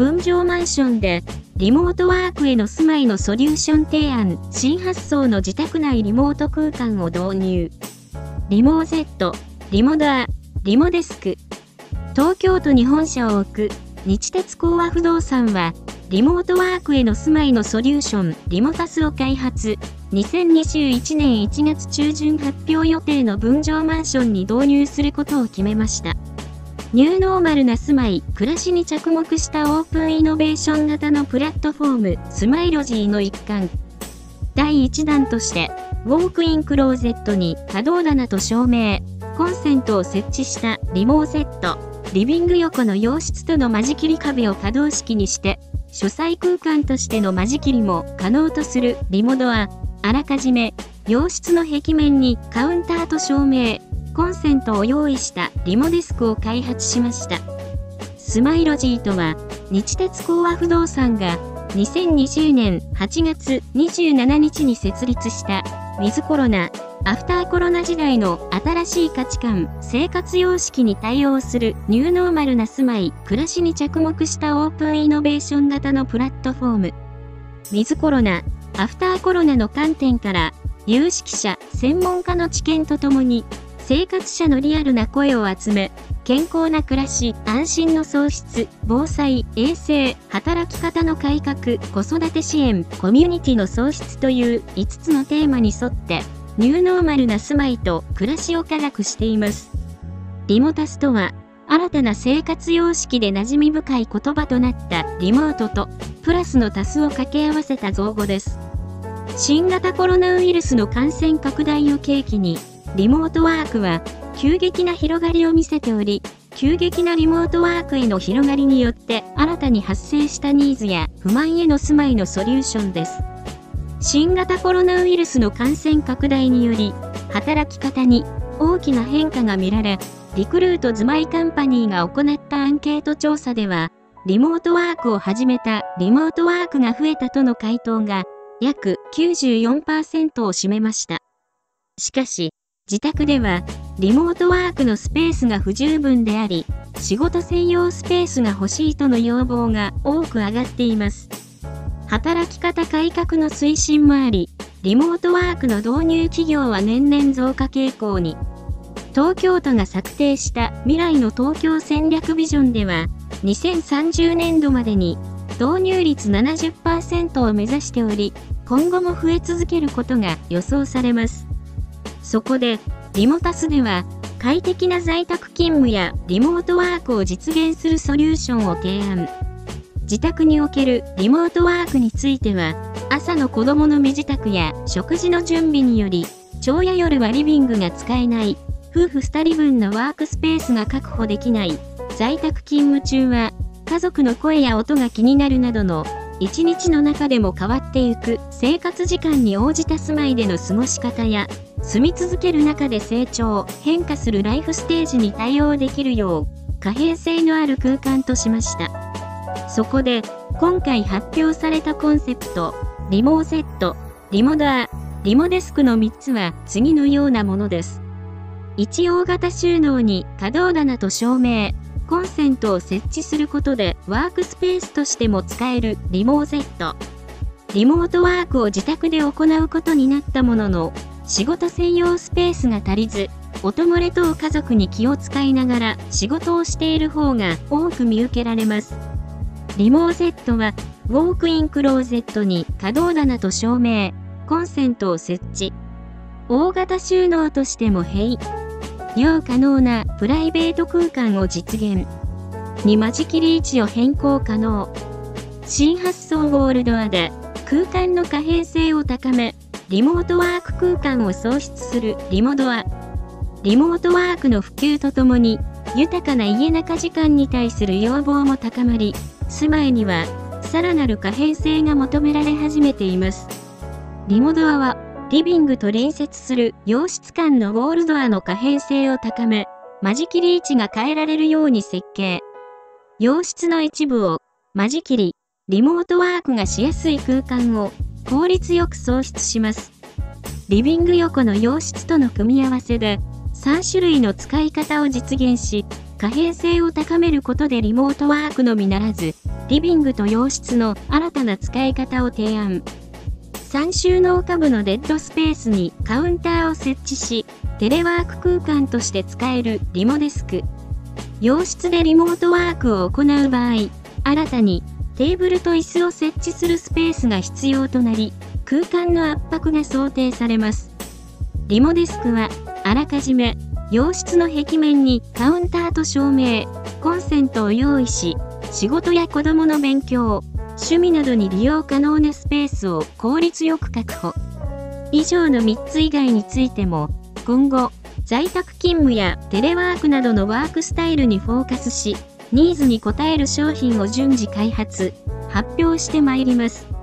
分譲マンションで、リモートワークへの住まいのソリューション提案、新発想の自宅内リモート空間を導入。リモー Z、リモダー、リモデスク。東京都に本社を置く、日鉄工和不動産は、リモートワークへの住まいのソリューション、リモタスを開発。2021年1月中旬発表予定の分譲マンションに導入することを決めました。ニューノーマルな住まい、暮らしに着目したオープンイノベーション型のプラットフォーム、スマイロジーの一環。第1弾として、ウォークインクローゼットに可動棚と照明、コンセントを設置したリモーセット、リビング横の洋室との間仕切り壁を可動式にして、書斎空間としての間仕切りも可能とするリモドア、あらかじめ、洋室の壁面にカウンターと照明、コンセントを用意したリモデスクを開発しました。スマイロジーとは、日鉄工和不動産が2020年8月27日に設立したウィズコロナ、アフターコロナ時代の新しい価値観、生活様式に対応するニューノーマルな住まい、暮らしに着目したオープンイノベーション型のプラットフォーム。ウィズコロナ、アフターコロナの観点から、有識者、専門家の知見とともに生活者のリアルな声を集め、健康な暮らし、安心の創出、防災、衛生、働き方の改革、子育て支援、コミュニティの創出という5つのテーマに沿って、ニューノーマルな住まいと暮らしを科学しています。リモタスとは、新たな生活様式で馴染み深い言葉となったリモートと、プラスの足すを掛け合わせた造語です。新型コロナウイルスの感染拡大を契機に、リモートワークは急激な広がりを見せており、急激なリモートワークへの広がりによって新たに発生したニーズや不満への住まいのソリューションです。新型コロナウイルスの感染拡大により、働き方に大きな変化が見られ、リクルート住まいカンパニーが行ったアンケート調査では、リモートワークを始めたリモートワークが増えたとの回答が約94%を占めました。しかし、自宅では、リモートワークのスペースが不十分であり、仕事専用スペースが欲しいとの要望が多く上がっています。働き方改革の推進もあり、リモートワークの導入企業は年々増加傾向に。東京都が策定した未来の東京戦略ビジョンでは、2030年度までに導入率70%を目指しており、今後も増え続けることが予想されます。そこで、リモタスでは、快適な在宅勤務やリモートワークを実現するソリューションを提案。自宅におけるリモートワークについては、朝の子供の身支度や食事の準備により、朝や夜はリビングが使えない、夫婦2人分のワークスペースが確保できない、在宅勤務中は、家族の声や音が気になるなどの一日の中でも変わっていく生活時間に応じた住まいでの過ごし方や住み続ける中で成長変化するライフステージに対応できるよう可変性のある空間としました。そこで今回発表されたコンセプトリモーセットリモダーリモデスクの3つは次のようなものです。一応型収納に可動棚と照明コンセントを設置することでワークスペースとしても使えるリモーゼット。リモートワークを自宅で行うことになったものの、仕事専用スペースが足りず、音漏れ等家族に気を使いながら仕事をしている方が多く見受けられます。リモーゼットは、ウォークインクローゼットに可動棚と照明、コンセントを設置。大型収納としても併用可能なプライベート空間を実現。に間仕切り位置を変更可能。新発想ゴールドアで空間の可変性を高め、リモートワーク空間を創出するリモドア。リモートワークの普及とともに、豊かな家中時間に対する要望も高まり、住まいには、さらなる可変性が求められ始めています。リモドアは、リビングと隣接する洋室間のウォールドアの可変性を高め、間仕切り位置が変えられるように設計。洋室の一部を間仕切り、リモートワークがしやすい空間を効率よく創出します。リビング横の洋室との組み合わせで3種類の使い方を実現し、可変性を高めることでリモートワークのみならず、リビングと洋室の新たな使い方を提案。3収納下部のデッドスペースにカウンターを設置し、テレワーク空間として使えるリモデスク。洋室でリモートワークを行う場合、新たにテーブルと椅子を設置するスペースが必要となり、空間の圧迫が想定されます。リモデスクは、あらかじめ、洋室の壁面にカウンターと照明、コンセントを用意し、仕事や子供の勉強、趣味などに利用可能なスペースを効率よく確保。以上の3つ以外についても、今後、在宅勤務やテレワークなどのワークスタイルにフォーカスし、ニーズに応える商品を順次開発、発表してまいります。